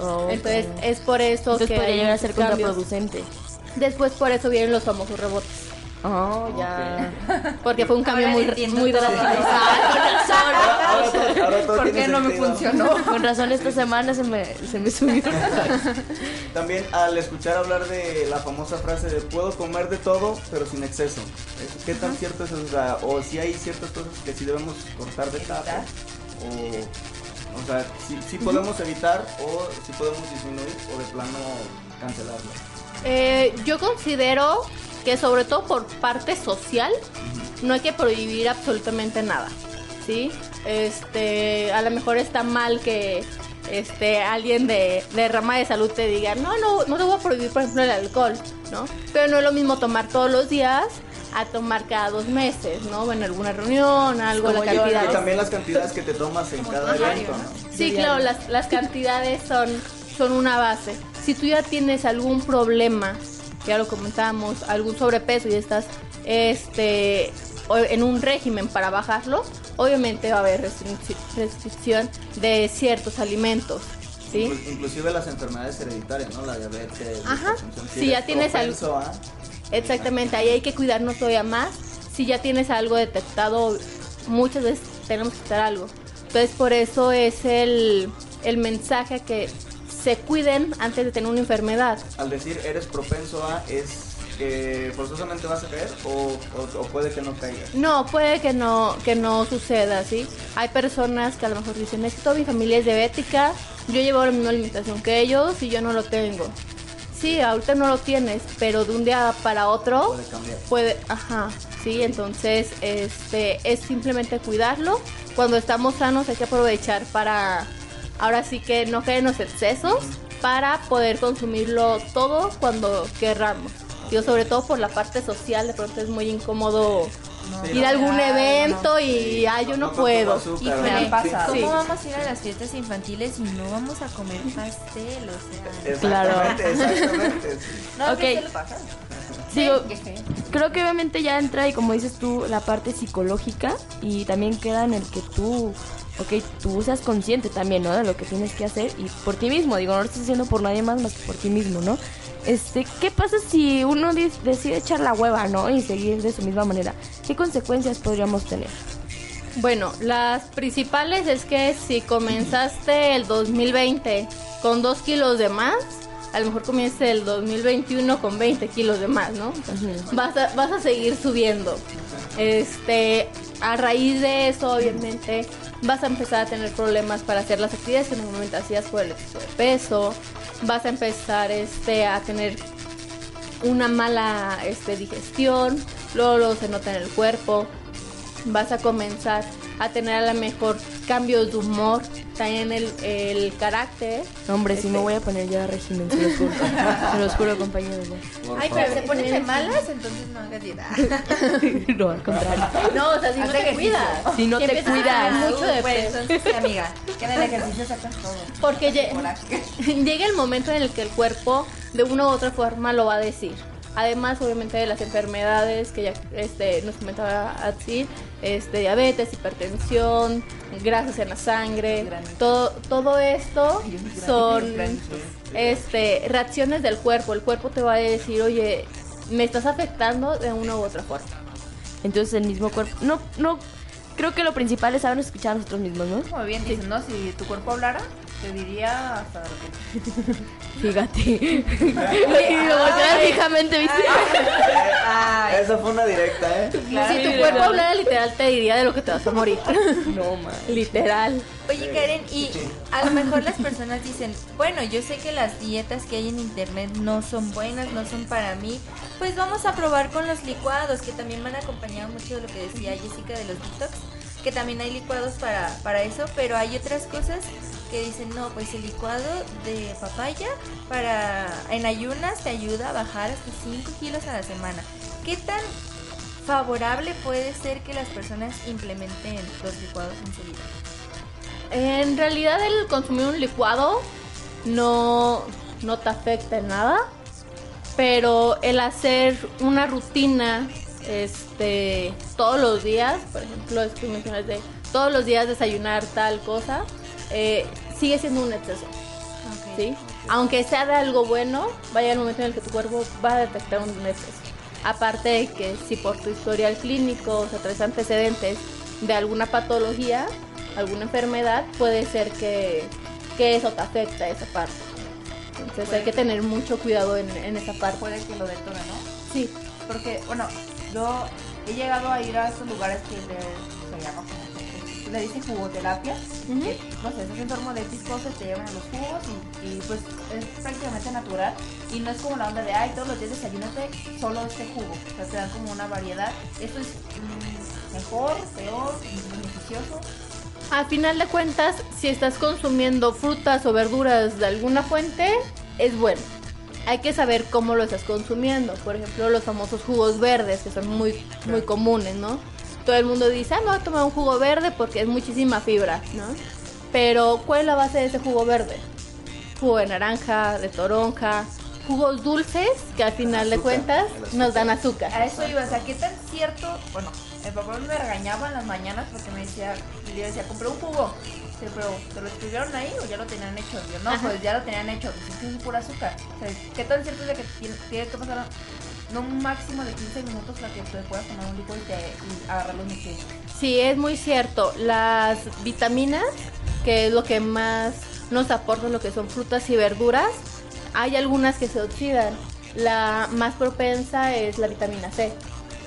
Oh, Entonces es por eso Entonces que... podría llegar a ser contraproducente. Después por eso vienen los famosos rebotes. Oh, ya. Porque fue un cambio muy, muy drástico. ¿Por qué no me funcionó? Con razón esta semana se me, se me subió. También al escuchar hablar de la famosa frase de puedo comer de todo, pero sin exceso. ¿Qué tan cierto es eso? O, si hay ciertas cosas que sí debemos cortar de tajo. O, o sea, si, si podemos evitar o si podemos disminuir o de plano cancelarlo. Eh, yo considero que sobre todo por parte social no hay que prohibir absolutamente nada, ¿sí? Este, a lo mejor está mal que este alguien de, de rama de salud te diga, no, no, no te voy a prohibir, por ejemplo, el alcohol, ¿no? Pero no es lo mismo tomar todos los días a tomar cada dos meses, ¿no? En alguna reunión, algo, la cantidad. Y también las cantidades que te tomas en cada evento, ¿no? Sí, claro, las, las cantidades son, son una base. Si tú ya tienes algún problema ya lo comentábamos, algún sobrepeso y estás este en un régimen para bajarlo, obviamente va a haber restricción de ciertos alimentos. ¿sí? Inclusive las enfermedades hereditarias, ¿no? La diabetes. Ajá. Si, ya tienes algo... Exactamente, ahí hay que cuidarnos todavía más. Si ya tienes algo detectado, muchas veces tenemos que hacer algo. Entonces por eso es el, el mensaje que se cuiden antes de tener una enfermedad. Al decir eres propenso a, es que forzosamente vas a caer o, puede que no caigas? No, puede que no, que no suceda, ¿sí? Hay personas que a lo mejor dicen, es que toda mi familia es diabética, yo llevo la misma alimentación que ellos y yo no lo tengo. Sí, ahorita no lo tienes, pero de un día para otro puede cambiar. Puede, ajá, sí, entonces este es simplemente cuidarlo. Cuando estamos sanos hay que aprovechar para ahora sí que no caen los excesos para poder consumirlo todo cuando querramos. Yo sobre todo por la parte social, de pronto es muy incómodo ir a algún evento y ah, yo no, puedo. y me pasa. ¿Cómo vamos a ir a las fiestas infantiles y no vamos a comer pastel? O sea, claro. Exactamente. no, okay. ¿qué pasa? Digo, creo que obviamente ya entra y como dices tú la parte psicológica y también queda en el que tú ok, tú seas consciente también, ¿no? De lo que tienes que hacer y por ti mismo, digo, no lo estás haciendo por nadie más más que por ti mismo, ¿no? Este, ¿qué pasa si uno decide echar la hueva, ¿no? Y seguir de su misma manera. ¿Qué consecuencias podríamos tener? Bueno, las principales es que si comenzaste el 2020 con 2 kilos de más, a lo mejor comiences el 2021 con 20 kilos de más, ¿no? Vas a, vas a seguir subiendo. Este, a raíz de eso, obviamente, vas a empezar a tener problemas para hacer las actividades que normalmente hacías por el exceso de peso. Vas a empezar este, a tener una mala este, digestión, luego, luego se nota en el cuerpo, vas a comenzar a tener a lo mejor cambios de humor, también el, el carácter. No, hombre, si me voy a poner ya a régimen, se los juro. se los juro, compañeros. Ay, pero se ponen de malas, entonces no hagas dieta. No, al contrario. No, o sea, si no te ejercicio. cuidas. Si no te cuidas. mucho de Pues, entonces, amiga, que en el ejercicio sacas todo. Porque lle- llega el momento en el que el cuerpo de una u otra forma lo va a decir. Además, obviamente, de las enfermedades que ya este, nos comentaba así, este, diabetes, hipertensión, grasas en la sangre, todo, todo esto son este, reacciones del cuerpo. El cuerpo te va a decir, oye, me estás afectando de una u otra forma. Entonces el mismo cuerpo. No, no. Creo que lo principal es saber escuchar a nosotros mismos, ¿no? Como bien dicen, ¿no? Si tu cuerpo hablara, te diría hasta lo que... Fíjate. lo fijamente, ¿viste? Esa fue una directa, ¿eh? si tu cuerpo hablara literal, te diría de lo que te vas a morir. No, man. Literal. Oye, Karen, y a lo mejor las personas dicen, bueno, yo sé que las dietas que hay en internet no son buenas, no son para mí, pues vamos a probar con los licuados, que también van acompañado mucho de lo que decía Jessica de los detox, que también hay licuados para, para eso, pero hay otras cosas que dicen, no, pues el licuado de papaya para en ayunas te ayuda a bajar hasta 5 kilos a la semana. ¿Qué tan favorable puede ser que las personas implementen los licuados en su vida? En realidad el consumir un licuado no, no te afecta en nada, pero el hacer una rutina este, todos los días, por ejemplo, es que mencionas de todos los días desayunar tal cosa, eh, sigue siendo un exceso. ¿sí? Aunque sea de algo bueno, vaya el momento en el que tu cuerpo va a detectar un exceso. Aparte de que si por tu historial clínico, o sea, traes antecedentes de alguna patología, alguna enfermedad, puede ser que, que eso te afecta esa parte. Entonces hay que tener mucho cuidado en, en esa parte. Puede que lo detone, ¿no? Sí. Porque, bueno, yo he llegado a ir a estos lugares que le, se llama como- le dicen jugoterapia, que no sé, es en torno de viscosos, te llevan a los jugos y, y, pues es prácticamente natural y no es como la onda de, ay, todos los días desayúnate solo este jugo, o sea, te dan como una variedad. ¿Esto es mm, mejor, peor, beneficioso? A final de cuentas, si estás consumiendo frutas o verduras de alguna fuente, es bueno. Hay que saber cómo lo estás consumiendo. Por ejemplo, los famosos jugos verdes, que son muy, muy comunes, ¿no? Todo el mundo dice, ah, me voy a tomar un jugo verde porque es muchísima fibra, ¿no? Pero, ¿cuál es la base de ese jugo verde? Jugo de naranja, de toronja, jugos dulces que al final de cuentas nos dan azúcar. A eso iba, o sea, ¿qué tan cierto? Bueno, el papá me regañaba en las mañanas porque me decía, y yo decía, compré un jugo. Dice, pero ¿te lo escribieron ahí o ya lo tenían hecho? Yo, no, Ajá. pues ya lo tenían hecho. Dice, "Sí, es pura azúcar. O sea, ¿qué tan cierto es de que tiene, tiene que pasar no un máximo de 15 minutos para que te puedas tomar un líquido y, te, y agarrar los nutrientes? Sí, es muy cierto. Las vitaminas, que es lo que más nos aportan lo que son frutas y verduras, hay algunas que se oxidan. La más propensa es la vitamina C.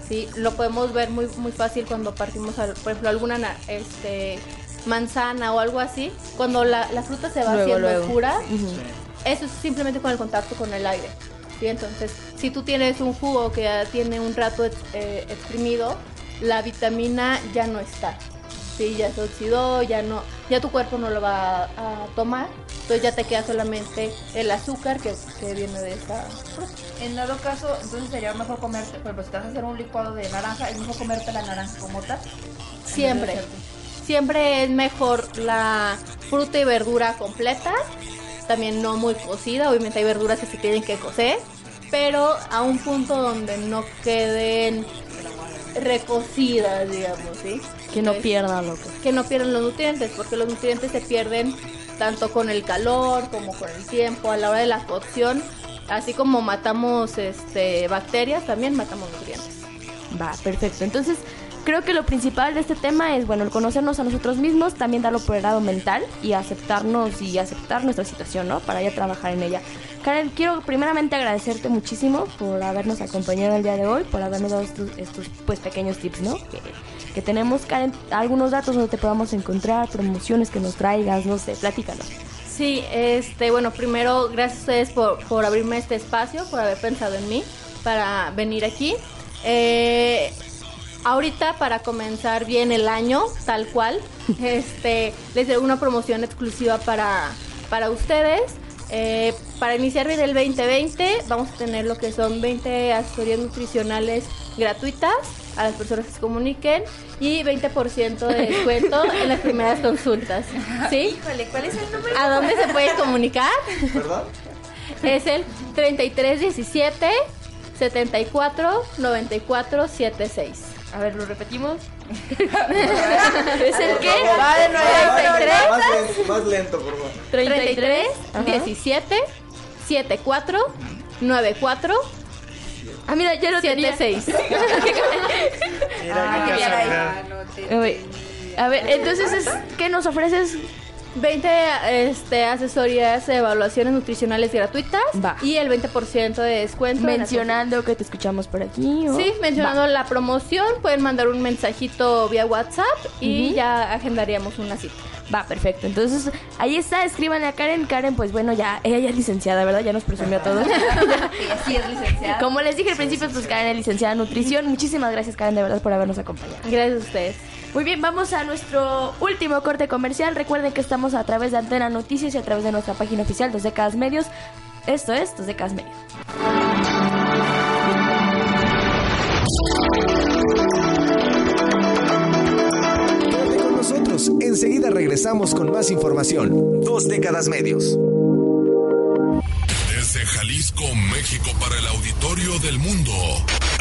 Sí, lo podemos ver muy muy fácil cuando partimos, al- por ejemplo, alguna na- este manzana o algo así. Cuando la, la fruta se va Luego, haciendo luego. oscura, Ujú. eso es simplemente con el contacto con el aire. ¿Sí? Entonces, si tú tienes un jugo que ya tiene un rato eh, exprimido, la vitamina ya no está. Sí, ya se oxidó, ya no, ya tu cuerpo no lo va a, a tomar, entonces ya te queda solamente el azúcar que, que viene de esa fruta. En dado caso, entonces sería mejor comerte, por ejemplo, si te vas a hacer un licuado de naranja, es mejor comerte la naranja como tal. Siempre. Siempre es mejor la fruta y verdura completa, también no muy cocida, obviamente hay verduras que se tienen que cocer, pero a un punto donde no queden recocidas, digamos, ¿sí? Que no pierdan lo que... que no pierdan los nutrientes, porque los nutrientes se pierden tanto con el calor como con el tiempo, a la hora de la cocción, así como matamos este bacterias, también matamos nutrientes. Va, perfecto. Entonces, creo que lo principal de este tema es, bueno, el conocernos a nosotros mismos, también darlo por el lado mental y aceptarnos y aceptar nuestra situación, ¿no? Para ya trabajar en ella. Karen, quiero primeramente agradecerte muchísimo por habernos acompañado el día de hoy, por habernos dado estos, estos, pues pequeños tips, ¿no? Que, que tenemos, Karen, algunos datos donde te podamos encontrar, promociones que nos traigas, no sé, platícanos. Sí, este, bueno, primero gracias a ustedes por, por abrirme este espacio, por haber pensado en mí para venir aquí. Eh, ahorita para comenzar bien el año, tal cual, este, les doy una promoción exclusiva para, para ustedes. Eh, para iniciar bien el 2020 vamos a tener lo que son 20 asesorías nutricionales gratuitas a las personas que se comuniquen y 20% de descuento en las primeras consultas. ¿Sí? Híjole, ¿cuál es el número? ¿A dónde se puede comunicar? ¿Verdad? Es el 3317 74 94 76. A ver, ¿lo repetimos? ¿Es el qué? Va de nuevo. 33 Más lento, por favor. 33 Ajá. 17 74 94 Ah, mira, ya lo tenía. 76. Ah, qué caray. casualidad. Ah, no te A ver, a ver, entonces, es, ¿qué nos ofreces? 20 este, asesorías evaluaciones nutricionales gratuitas Va. y el 20% de descuento. Mencionando que te escuchamos por aquí. ¿o? Sí, mencionando la promoción, pueden mandar un mensajito vía WhatsApp y ya agendaríamos una cita. Va, perfecto. Entonces, ahí está, escríbanle a Karen. Karen, pues bueno, ya, ella ya es licenciada, ¿verdad? Ya nos presumió a todos. Y así es licenciada. Como les dije al principio, pues Karen es licenciada en nutrición. Muchísimas gracias, Karen, de verdad, por habernos acompañado. Gracias a ustedes. Muy bien, vamos a nuestro último corte comercial. Recuerden que estamos a través de Antena Noticias y a través de nuestra página oficial, Dos Décadas Medios. Esto es Dos Décadas Medios. Quédate con nosotros. Enseguida regresamos con más información. Dos décadas medios. Desde Jalisco, México, para el auditorio del mundo.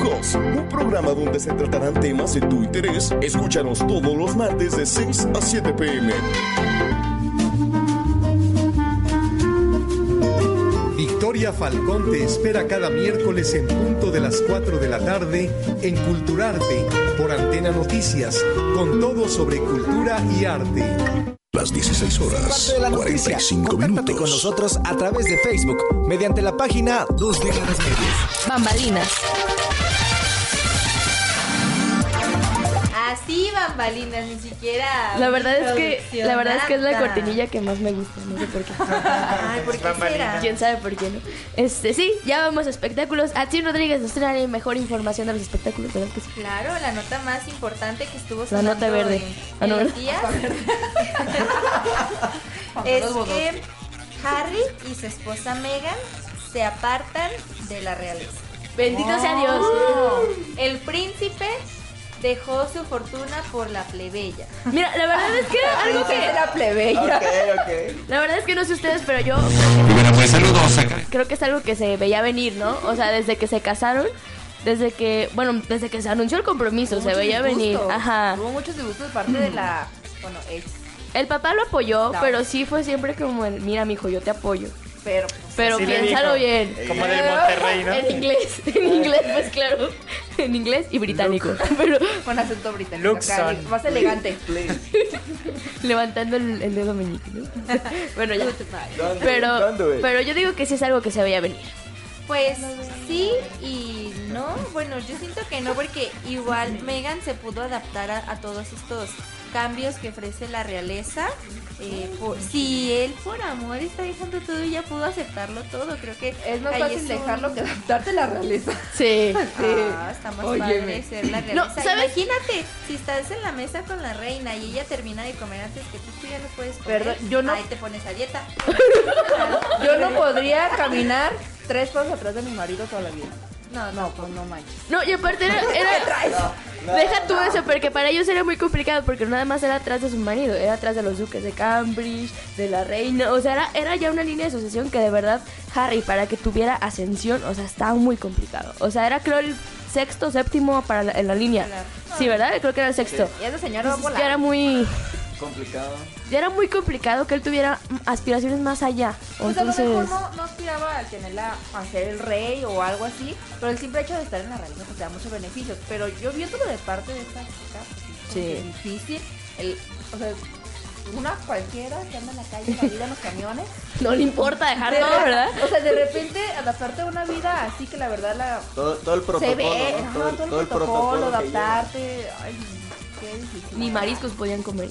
Un programa donde se tratarán temas de tu interés. Escúchanos todos los martes de 6 a 7 pm. Victoria Falcón te espera cada miércoles en punto de las 4 de la tarde en Culturarte por Antena Noticias, con todo sobre cultura y arte. Las 16 Parte horas, de la noticia. 45 Contáctate con minutos. nosotros a través de Facebook mediante la página Dos décadas medios. Bambalinas. Así, bambalinas, ni siquiera. La verdad es que la verdad es que es la cortinilla que más me gusta, no sé por qué. Ay, ¿por qué será? ¿Quién sabe por qué no? Este, sí, ya vamos a espectáculos. Atsin Rodríguez nos trae mejor información de los espectáculos, ¿verdad que sí? Claro, la nota más importante que estuvo La nota verde. en, Ah, en no, los ¿verdad? días es que Harry y su esposa Meghan se apartan de la realeza. Bendito sea Dios. El príncipe dejó su fortuna por la plebeya. Mira, la verdad es que algo que la plebeya. Ok, ok. la verdad es que no sé ustedes, pero yo Bueno, pues saludos creo que es algo que se veía venir, ¿no? O sea, desde que se casaron, desde que, bueno, desde que se anunció el compromiso, se veía venir. Ajá. Hubo muchos disgustos de parte de la, bueno, ex. El papá lo apoyó, No. pero sí fue siempre como el, mira, mijo, yo te apoyo. Pero, Pero le piénsalo dijo. bien. Como del Monterrey, ¿no? En inglés, en inglés, pues claro. En inglés y británico. Pero Con acento británico. acá, Luxon. más elegante. levantando el, el dedo meñique, ¿no? bueno, ya. ¿Dónde? Pero, ¿Dónde? pero yo digo que sí es algo que se veía venir. Pues sí y no. Bueno, yo siento que no, porque igual Megan se pudo adaptar a, a todos estos cambios que ofrece la realeza. Eh, por- si él por amor está dejando todo y ya pudo aceptarlo todo, creo que Es más fácil un- dejarlo que adaptarte a la realeza. Sí. Ah, está más Óyeme. padre ser la No, realeza. ¿sabes? Imagínate, si estás en la mesa con la reina y ella termina de comer antes que tú, tú ya no puedes comer. Perdón, yo no- Ahí te pones a dieta. Yo no podría caminar tres pasos atrás de mi marido toda la vida. No, No, pues no manches. No, y aparte era. era- deja tú eso, porque para ellos era muy complicado, porque no nada más era atrás de su marido, era atrás de los duques de Cambridge, de la reina. O sea, era, era ya una línea de sucesión que de verdad, Harry, para que tuviera ascensión, o sea, estaba muy complicado. O sea, era creo el sexto, séptimo para la, en la línea. Sí, ¿verdad? Creo que era el sexto. Y ese señor va a Entonces, volar. ya era muy. Complicado. Ya era muy complicado que él tuviera aspiraciones más allá. Pues Entonces. a lo mejor no, no aspiraba a tenerla a ser el rey o algo así, pero el simple hecho de estar en la realeza pues te da muchos beneficios. Pero yo viéndolo de parte de esta chica, pues, Sí. es difícil. El, o sea, una cualquiera que anda en la calle, la vida en los camiones. No le importa dejar de todo, ¿verdad? O sea, de repente adaptarte a una vida así que la verdad la Todo, todo el protocolo, se ve, ¿no? ajá, Todo, el- todo el protocolo, adaptarte. Ay. Ni mariscos podían comer.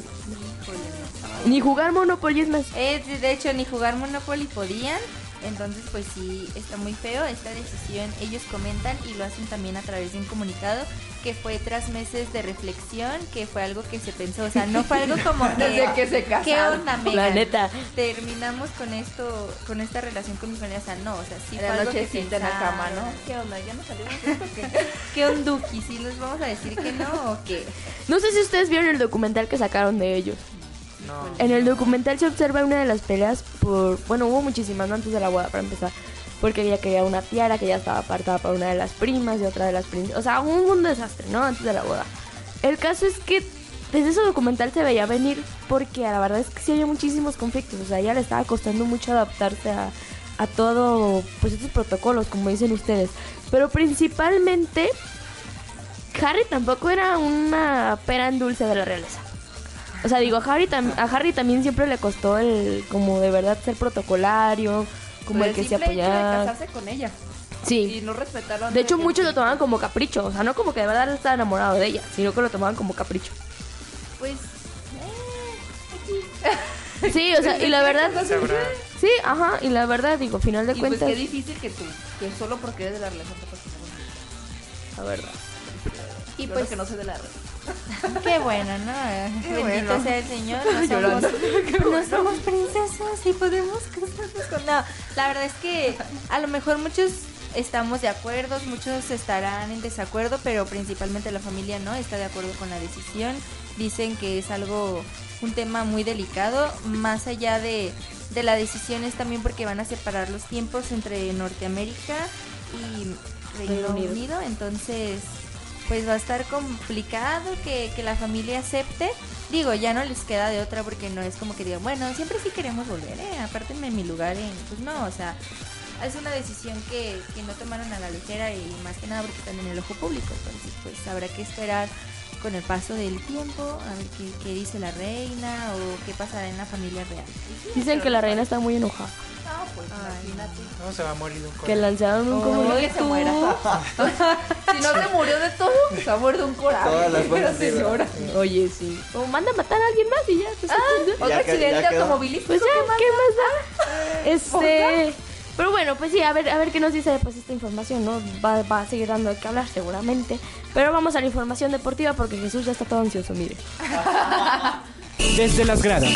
Ni jugar Monopoly es más. Eh, de- hecho, ni jugar Monopoly podían. Entonces, pues sí, está muy feo esta decisión. Ellos comentan y lo hacen también a través de un comunicado que fue tras meses de reflexión, que fue algo que se pensó. O sea, no fue algo como que... Desde que se ¿Qué casaron. onda, Megan? La neta. Terminamos con esto, con esta relación con mi familia. O sea, no, o sea, sí fue la algo que nochecita en la cama. ¿no? ¿Qué onda? ¿Ya no salimos qué? ¿Qué onduki? ¿Sí les vamos a decir que no o qué? No sé si ustedes vieron el documental que sacaron de ellos. En el documental se observa una de las peleas por... Bueno, hubo muchísimas ¿no? antes de la boda, para empezar. Porque ella quería una tiara que ya estaba apartada para una de las primas y otra de las princesas. O sea, un, un desastre, ¿no? Antes de la boda. El caso es que desde ese documental se veía venir porque la verdad es que sí había muchísimos conflictos. O sea, ella le estaba costando mucho adaptarse a, a todo, pues estos protocolos, como dicen ustedes. Pero principalmente, Harry tampoco era una pera en dulce de la realeza. O sea, digo, a Harry, tam- a Harry también siempre le costó el, como de verdad ser protocolario, como Pero el que se apoyaba. casarse con ella. Sí. Y no respetaron. De hecho, muchos lo tomaban como capricho. O sea, no como que de verdad estaba enamorado de ella, sino que lo tomaban como capricho. Pues... Sí, o sea, y la verdad. Sí, ajá, y la verdad, digo, final de Y pues cuentas. qué difícil que tú, que solo porque eres de la relación te. La verdad. Y Yo pues que no sé de la relación. Qué bueno, ¿no? Qué Bendito bueno. sea el Señor. No somos, Llorando. no somos princesas y podemos casarnos con... No, la verdad es que a lo mejor muchos estamos de acuerdo, muchos estarán en desacuerdo, pero principalmente la familia no está de acuerdo con la decisión. Dicen que es algo, un tema muy delicado, más allá de, de la decisión es también porque van a separar los tiempos entre Norteamérica y Reino Reino Unido. Unido, entonces pues va a estar complicado que, que la familia acepte. Digo, ya no les queda de otra porque no es como que digan, bueno, siempre sí queremos volver, ¿eh? Apártenme mi lugar. En... Pues no, o sea, es una decisión que, que no tomaron a la ligera y más que nada porque están en el ojo público. Entonces, pues habrá que esperar con el paso del tiempo a ver qué, qué dice la reina o qué pasará en la familia real. Dicen que la reina está muy enojada. No, pues imagínate. No se va a morir de un Que corazón. lanzaron un que se muera. si no se murió de todo, se ha muerto de un coraje. Todas las buenas. Oye, sí. O manda a matar a alguien más y ya. pues, Otro Ya que- accidente ya automovilístico. Pues ya, ¿qué más ¿qué da? más da? Este. Pero bueno, pues sí, a ver, a ver qué nos dice pues esta información, ¿no? Va, va a seguir dando de qué hablar seguramente. Pero vamos a la información deportiva porque Jesús ya está todo ansioso, mire. Desde las gradas.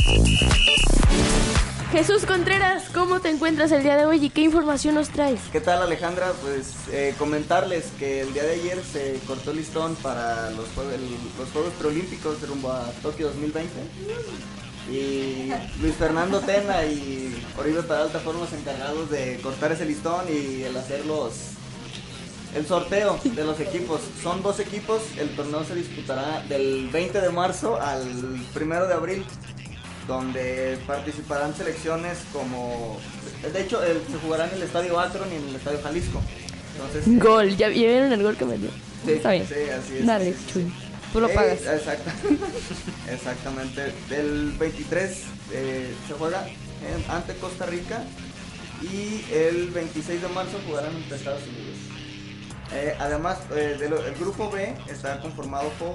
Jesús Contreras, ¿cómo te encuentras el día de hoy y qué información nos traes? ¿Qué tal Alejandra? Pues eh, comentarles que el día de ayer se cortó el listón para los, los Juegos Preolímpicos rumbo a Tokio 2020. Y Luis Fernando Tena y Oribe Peralta fueron los encargados de cortar ese listón y el hacer los, el sorteo de los equipos. Son dos equipos, el torneo se disputará del 20 de marzo al 1 de abril. Donde participarán selecciones como... De hecho, el- se jugará en el Estadio Akron y en el Estadio Jalisco. Entonces, Gol, ¿ya, ya vieron el gol que me dio? Sí, Está bien. sí, así es. Dale, Chuy. Tú lo Eh, pagas. exacta- exactamente. El 23 eh, se juega en- ante Costa Rica y el 26 de marzo jugarán ante Estados Unidos. Eh, además, eh, el grupo B está conformado por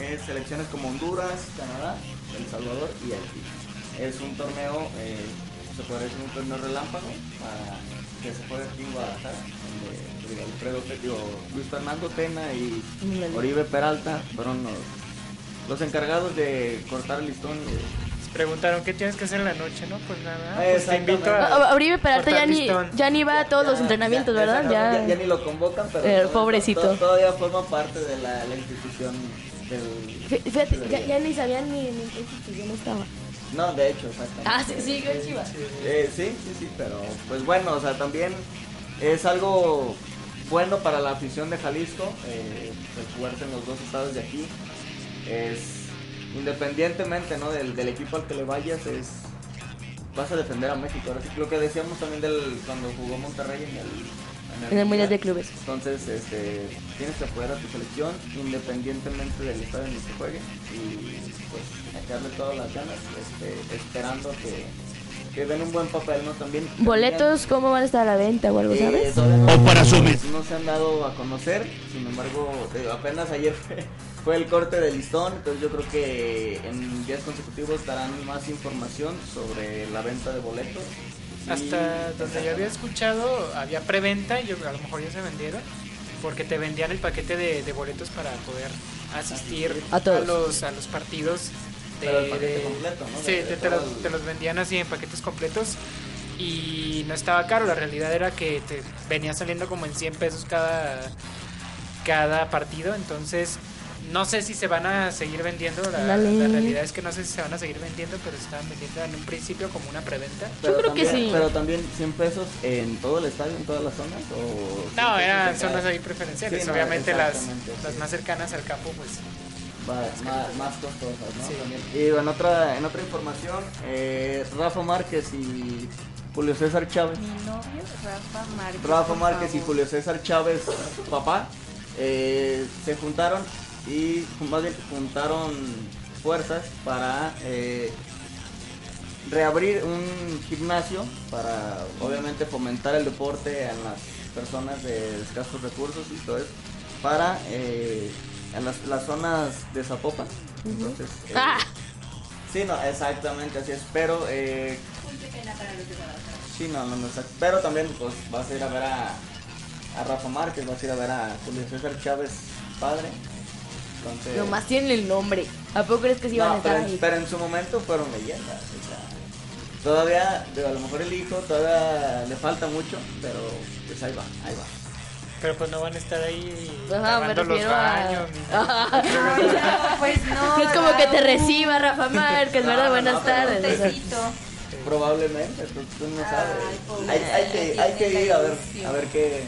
eh, selecciones como Honduras, Canadá, El Salvador y Haití. Es un torneo, eh, se puede decir un torneo relámpago para que se juegue aquí en Guadalajara, donde Alfredo, digo, Luis Fernando Tena y Oribe Peralta fueron los, los encargados de cortar el listón. y- Preguntaron qué tienes que hacer en la noche, ¿no? Pues nada, pues te invito A- Oribe Peralta ya ni, ya ni va a todos los entrenamientos, ¿verdad? Ya, Ya, ya ni lo convocan, pero El todavía- pobrecito. to- todavía forma parte de la, la institución del... Ya, ya ni sabían ni, ni en qué institución estaba. No, de hecho, exactamente. Ah, sí, sí, con Chivas. Eh, sí, sí, sí, pero pues bueno, o sea, también es algo bueno para la afición de Jalisco, eh, el jugarse en los dos estados de aquí. Es independientemente ¿no? del, del equipo al que le vayas, es vas a defender a México. Ahora sí, lo que decíamos también del cuando jugó Monterrey en el, En el Mundial de Clubes. Entonces, este, tienes que apoyar a tu selección independientemente del estadio en el que juegue y pues echarle todas las ganas, este, esperando que, que den un buen papel, ¿no? También. ¿Boletos cómo van a estar a la venta o algo, Eh, sabes? no, O para subir. no se han dado a conocer, sin embargo, apenas ayer fue, fue el corte del listón, entonces yo creo que en días consecutivos darán más información sobre la venta de boletos. Hasta donde yo había escuchado, había preventa y yo, a lo mejor ya se vendieron. Porque te vendían el paquete de, de boletos para poder asistir A todos. los, a los partidos. De, Pero el paquete de- completo, ¿no? Sí, De- te, de te todo los, el- te los vendían así en paquetes completos. Y no estaba caro, la realidad era que te venía saliendo como en 100 pesos cada, cada partido. Entonces, no sé si se van a seguir vendiendo. La, realidad es que no sé si se van a seguir vendiendo, pero se estaban vendiendo en un principio como una preventa. Pero creo que también- sí. Pero también 100 pesos en todo el estadio, en todas las zonas. O 100 No, eran zonas ahí preferenciales. Sí, no, Obviamente las, las más cercanas al campo, pues más, más, más costosas, ¿no? Sí. También. Y en otra, en otra información, eh, Rafa Márquez y Julio César Chávez. Mi novio, Rafa Márquez. Rafa Márquez y. Julio César Chávez, papá, eh, se juntaron y más bien juntaron fuerzas para eh, reabrir un gimnasio para obviamente fomentar el deporte en las personas de escasos recursos y todo eso para eh, en las, las zonas de Zapopan entonces eh, Ah. sí no exactamente así es pero eh, Sí, no, no, no. Pero también pues vas a ir a ver a, a Rafa Márquez, vas a ir a ver a Julio César Chávez, padre. Entonces, Nomás tienen el nombre. ¿A poco crees que sí van a no, estar pero, ahí? pero en su momento fueron leyendas. o sea, todavía, digo, a lo mejor el hijo todavía le falta mucho, pero pues ahí va, ahí va. Pero pues no van a estar ahí Ajá, me los refiero a- baños. ni- Pues no. es como que te no. reciba Rafa Márquez, No, ¿verdad? no, Buenas no, tardes. Tecito. Probablemente, tú, tú no sabes. pobre. hay, hay que, hay que ir a ver, a ver qué,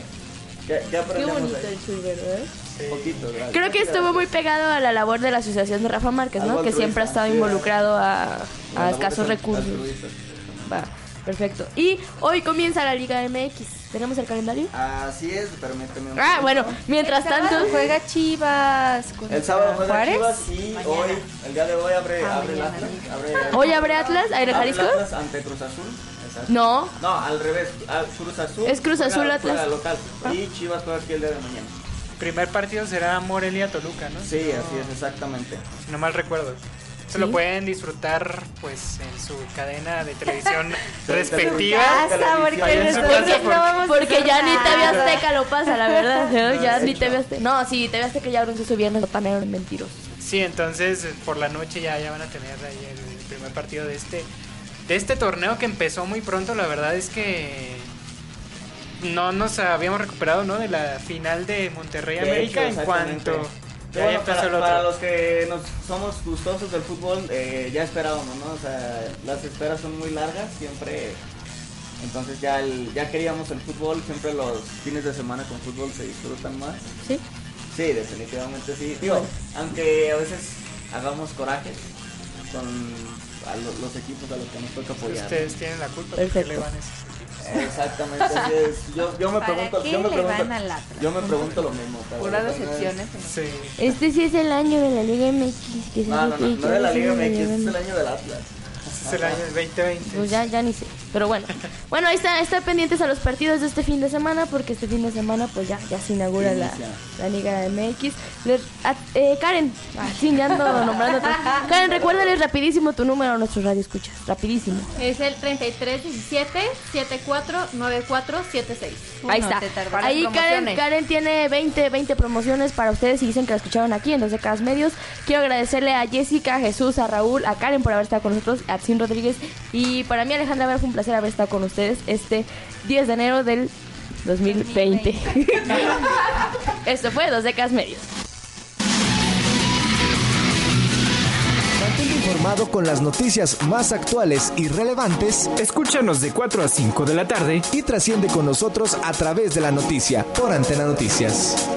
qué, qué Qué aprendemos bonito ahí. el ¿verdad? Un poquito, gracias. Creo que estuvo muy pegado a la labor de la asociación de Rafa Márquez, ¿no? Que siempre ha estado involucrado a, a escasos de recursos. Va, perfecto. Y hoy comienza la Liga MX. ¿Tenemos el calendario? Así es, permíteme un Ah, bueno, mientras El sábado tanto. juega Chivas. con El sábado juega Juárez. Chivas y hoy, el día de hoy abre, Ah, abre. Atlas. Abre, ¿Hoy abre Atlas? ¿Aire Jalisco? Atlas ante Cruz Azul. exacto. No. No, al revés. al Cruz Azul. Es Cruz Azul, juega Atlas. local. Y Chivas juega aquí el día de mañana. Primer partido será Morelia-Toluca, ¿no? Sí, no- así es, exactamente. Si no mal recuerdo. Se lo pueden disfrutar pues en su cadena de televisión respectiva. Casa, porque en su casa, no ya ni TV. Azteca lo pasa, la verdad. ¿no? No, Ya ni. TV Azteca. No, sí, TV Azteca ya anunció su viernes botanero en mentirosos. Sí, entonces por la noche ya, ya van a tener ahí el primer partido de este de este torneo que empezó muy pronto. La verdad es que no nos habíamos recuperado, ¿no? De la final de Monterrey De América hecho, en cuanto ya, Bueno, para, el otro. para los que nos somos gustosos del fútbol, eh, ya esperábamos, ¿no? O sea, las esperas son muy largas, siempre. Entonces ya, el- ya queríamos el fútbol, siempre los fines de semana con fútbol se disfrutan más. ¿Sí? Sí, definitivamente sí. Digo, aunque a veces hagamos corajes con a lo- los, equipos a los que nos toca apoyar. Ustedes tienen la culpa Perfecto. porque le van a. Exactamente, así es. Yo, yo me ¿Para pregunto, qué yo me le pregunto, van al Atlas? yo me pregunto lo mismo. pero Puras bueno, decepciones. Sí. Este sí es el año de la Liga MX. Que se No, no, no, no de la Liga MX, es el año del Atlas. Es el año del 2020. Pues ya, ya ni sé. Pero bueno. Bueno, ahí está, está pendientes a los partidos de este fin de semana, porque este fin de semana pues ya, ya se inaugura la, la Liga MX. Les- a- eh, Karen, ah, sí, ya ando nombrándote. Karen, recuérdales rapidísimo tu número a nuestros radio escuchas. Rapidísimo. Es el 3317 749476. Ahí está. Ahí Karen. Karen tiene 20, 20 promociones para ustedes y dicen que la escucharon aquí en Dos Décadas Medios. Quiero agradecerle a Jessica, a Jesús, a Raúl, a Karen por haber estado con nosotros, a Rodríguez y para mí Alejandra Vera fue un placer haber estado con ustedes este 10 de enero del 2020. Esto fue Dos Décadas Medios. Mantente informado con las noticias más actuales y relevantes Escúchanos de 4 a 5 de la tarde y trasciende con nosotros a través de la noticia por Antena Noticias.